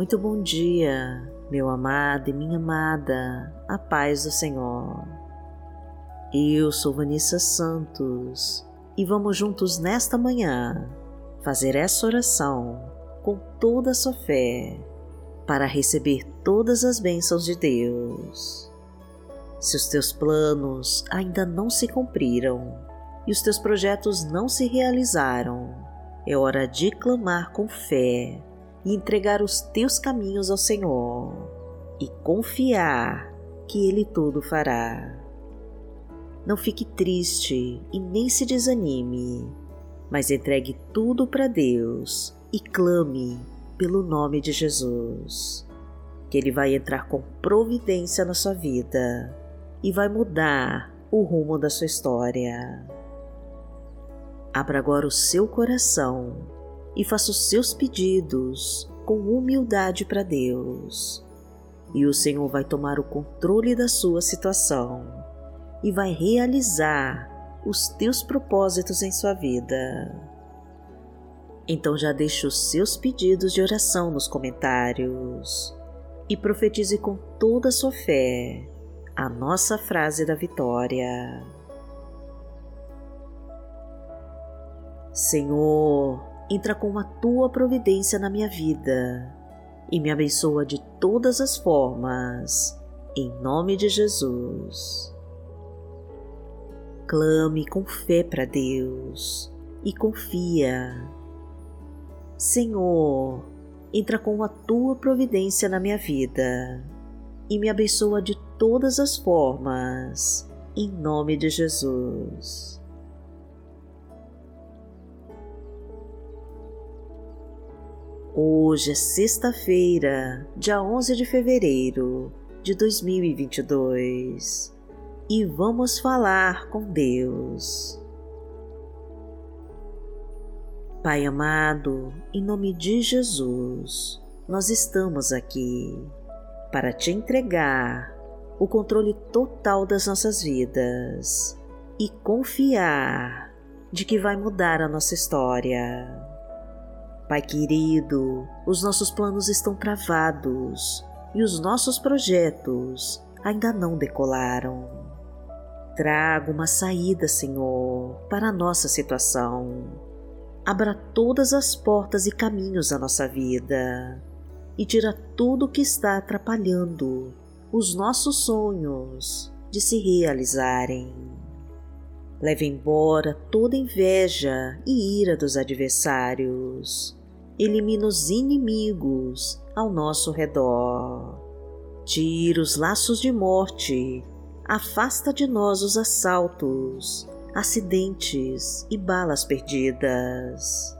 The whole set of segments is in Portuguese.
Muito bom dia, meu amado e minha amada, a paz do Senhor. Eu sou Vanessa Santos e vamos juntos nesta manhã fazer essa oração com toda a sua fé para receber todas as bênçãos de Deus. Se os teus planos ainda não se cumpriram e os teus projetos não se realizaram, é hora de clamar com fé e entregar os teus caminhos ao Senhor e confiar que Ele tudo fará. Não fique triste e nem se desanime, mas entregue tudo para Deus e clame pelo nome de Jesus, que Ele vai entrar com providência na sua vida e vai mudar o rumo da sua história. Abra agora o seu coração e faça os seus pedidos com humildade para Deus. E o Senhor vai tomar o controle da sua situação e vai realizar os teus propósitos em sua vida. Então já deixe os seus pedidos de oração nos comentários e profetize com toda a sua fé a nossa frase da vitória. Senhor, entra com a tua providência na minha vida e me abençoa de todas as formas, em nome de Jesus. Clame com fé para Deus e confia. Senhor, entra com a tua providência na minha vida e me abençoa de todas as formas, em nome de Jesus. Hoje é sexta-feira, dia 11 de fevereiro de 2022 e vamos falar com Deus. Pai amado, em nome de Jesus, nós estamos aqui para te entregar o controle total das nossas vidas e confiar de que vai mudar a nossa história Pai querido, os nossos planos estão travados e os nossos projetos ainda não decolaram. Traga uma saída, Senhor, para a nossa situação. Abra todas as portas e caminhos da nossa vida e tira tudo que está atrapalhando os nossos sonhos de se realizarem. Leve embora toda inveja e ira dos adversários elimina os inimigos ao nosso redor. Tira os laços de morte, afasta de nós os assaltos, acidentes e balas perdidas.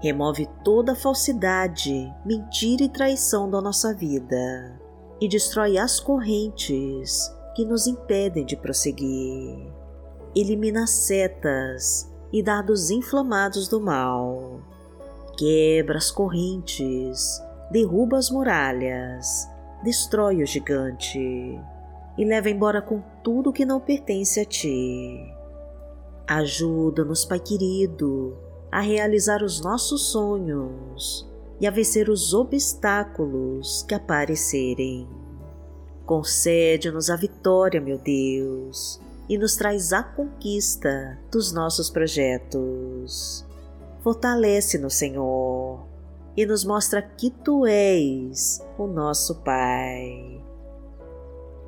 Remove toda falsidade, mentira e traição da nossa vida e destrói as correntes que nos impedem de prosseguir. Elimina setas e dados inflamados do mal quebra as correntes, derruba as muralhas, destrói o gigante e leva embora com tudo que não pertence a ti. Ajuda-nos, Pai querido, a realizar os nossos sonhos e a vencer os obstáculos que aparecerem. Concede-nos a vitória, meu Deus, e nos traz a conquista dos nossos projetos fortalece no Senhor e nos mostra que Tu és o nosso Pai.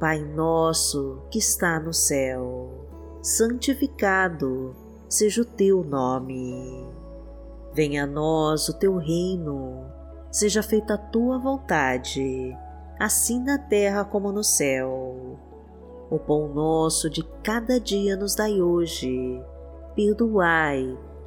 Pai nosso que está no céu, santificado seja o Teu nome. Venha a nós o Teu reino, seja feita a Tua vontade, assim na terra como no céu. O pão nosso de cada dia nos dai hoje, perdoai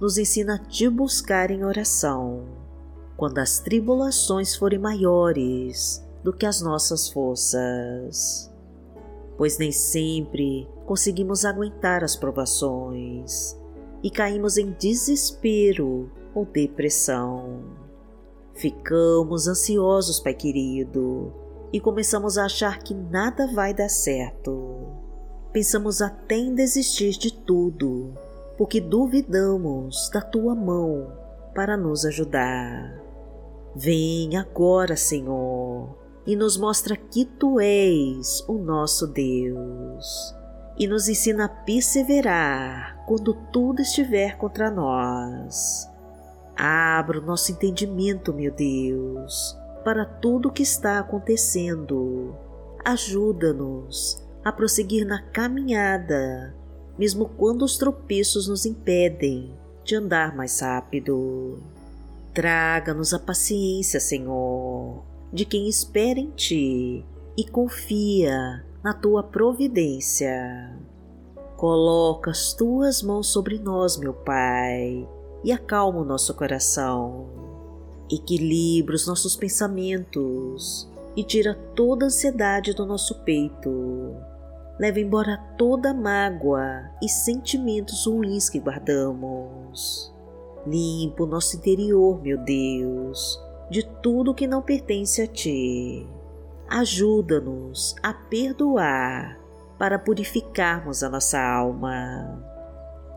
nos ensina a te buscar em oração. Quando as tribulações forem maiores do que as nossas forças, pois nem sempre conseguimos aguentar as provações e caímos em desespero ou depressão. Ficamos ansiosos, Pai querido, e começamos a achar que nada vai dar certo. Pensamos até em desistir de tudo, porque duvidamos da tua mão para nos ajudar. Vem agora, Senhor, e nos mostra que tu és o nosso Deus e nos ensina a perseverar quando tudo estiver contra nós. Abra o nosso entendimento, meu Deus, para tudo o que está acontecendo. Ajuda-nos a prosseguir na caminhada, mesmo quando os tropeços nos impedem de andar mais rápido. Traga-nos a paciência, Senhor, de quem espera em Ti e confia na Tua providência. Coloca as Tuas mãos sobre nós, meu Pai, e acalma o nosso coração. Equilibra os nossos pensamentos e tira toda a ansiedade do nosso peito. Leva embora toda mágoa e sentimentos ruins que guardamos. Limpa o nosso interior, meu Deus, de tudo que não pertence a Ti. Ajuda-nos a perdoar para purificarmos a nossa alma.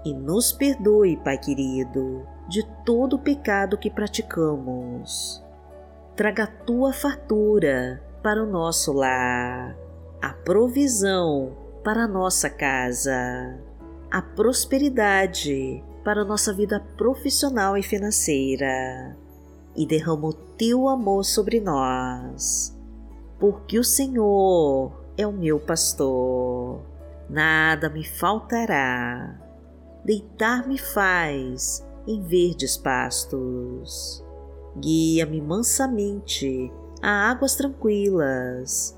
E nos perdoe, Pai querido, de todo o pecado que praticamos. Traga a tua fartura para o nosso lar, a provisão para a nossa casa, a prosperidade para a nossa vida profissional e financeira, e derrama o teu amor sobre nós, porque o Senhor é o meu pastor, nada me faltará. Deitar-me faz em verdes pastos. Guia-me mansamente a águas tranquilas,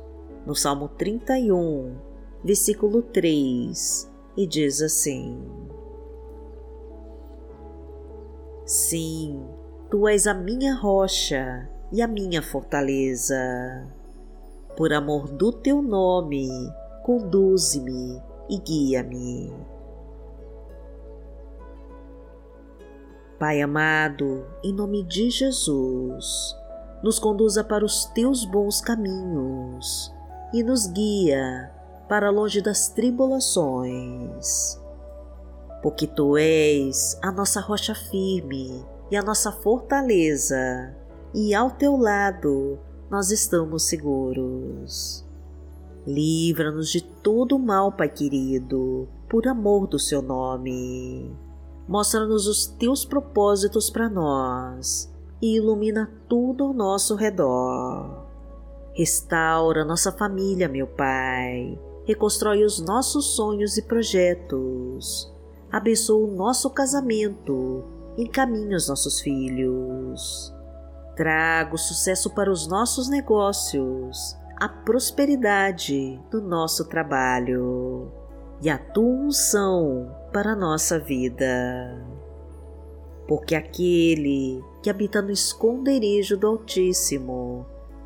no Salmo 31, versículo 3, e diz assim: Sim, tu és a minha rocha e a minha fortaleza. Por amor do teu nome, conduze-me e guia-me. Pai amado, em nome de Jesus, nos conduza para os teus bons caminhos e nos guia para longe das tribulações porque tu és a nossa rocha firme e a nossa fortaleza, e ao teu lado nós estamos seguros. Livra-nos de todo mal, Pai querido, por amor do seu nome. Mostra-nos os teus propósitos para nós e ilumina tudo ao nosso redor. Restaura nossa família, meu Pai. Reconstrói os nossos sonhos e projetos abençoa o nosso casamento, encaminha os nossos filhos. Traga o sucesso para os nossos negócios, a prosperidade do nosso trabalho e a tua unção para a nossa vida. Porque aquele que habita no esconderijo do Altíssimo,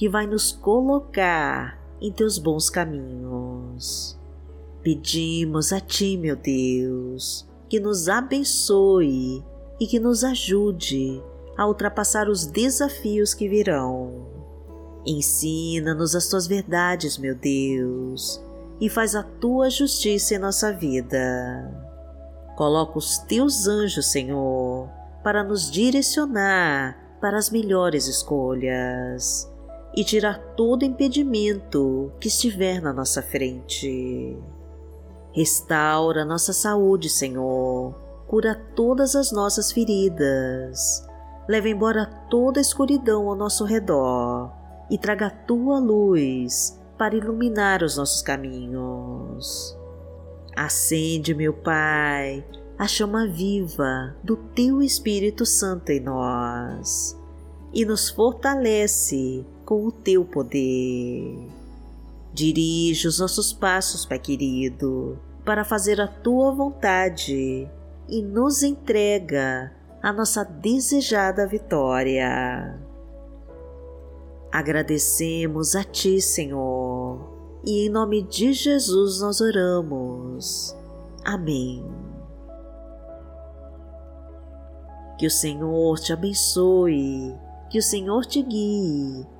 que vai nos colocar em teus bons caminhos. Pedimos a Ti, meu Deus, que nos abençoe e que nos ajude a ultrapassar os desafios que virão. Ensina-nos as tuas verdades, meu Deus, e faz a tua justiça em nossa vida. Coloca os teus anjos, Senhor, para nos direcionar para as melhores escolhas e tirar todo impedimento que estiver na nossa frente. Restaura nossa saúde, Senhor cura todas as nossas feridas, leva embora toda a escuridão ao nosso redor e traga a tua luz para iluminar os nossos caminhos. Acende, meu Pai, a chama viva do Teu Espírito Santo em nós e nos fortalece com o Teu poder. Dirige os nossos passos, Pai querido, para fazer a Tua vontade e nos entrega a nossa desejada vitória. Agradecemos a Ti, Senhor, e em nome de Jesus nós oramos. Amém. Que o Senhor te abençoe, que o Senhor te guie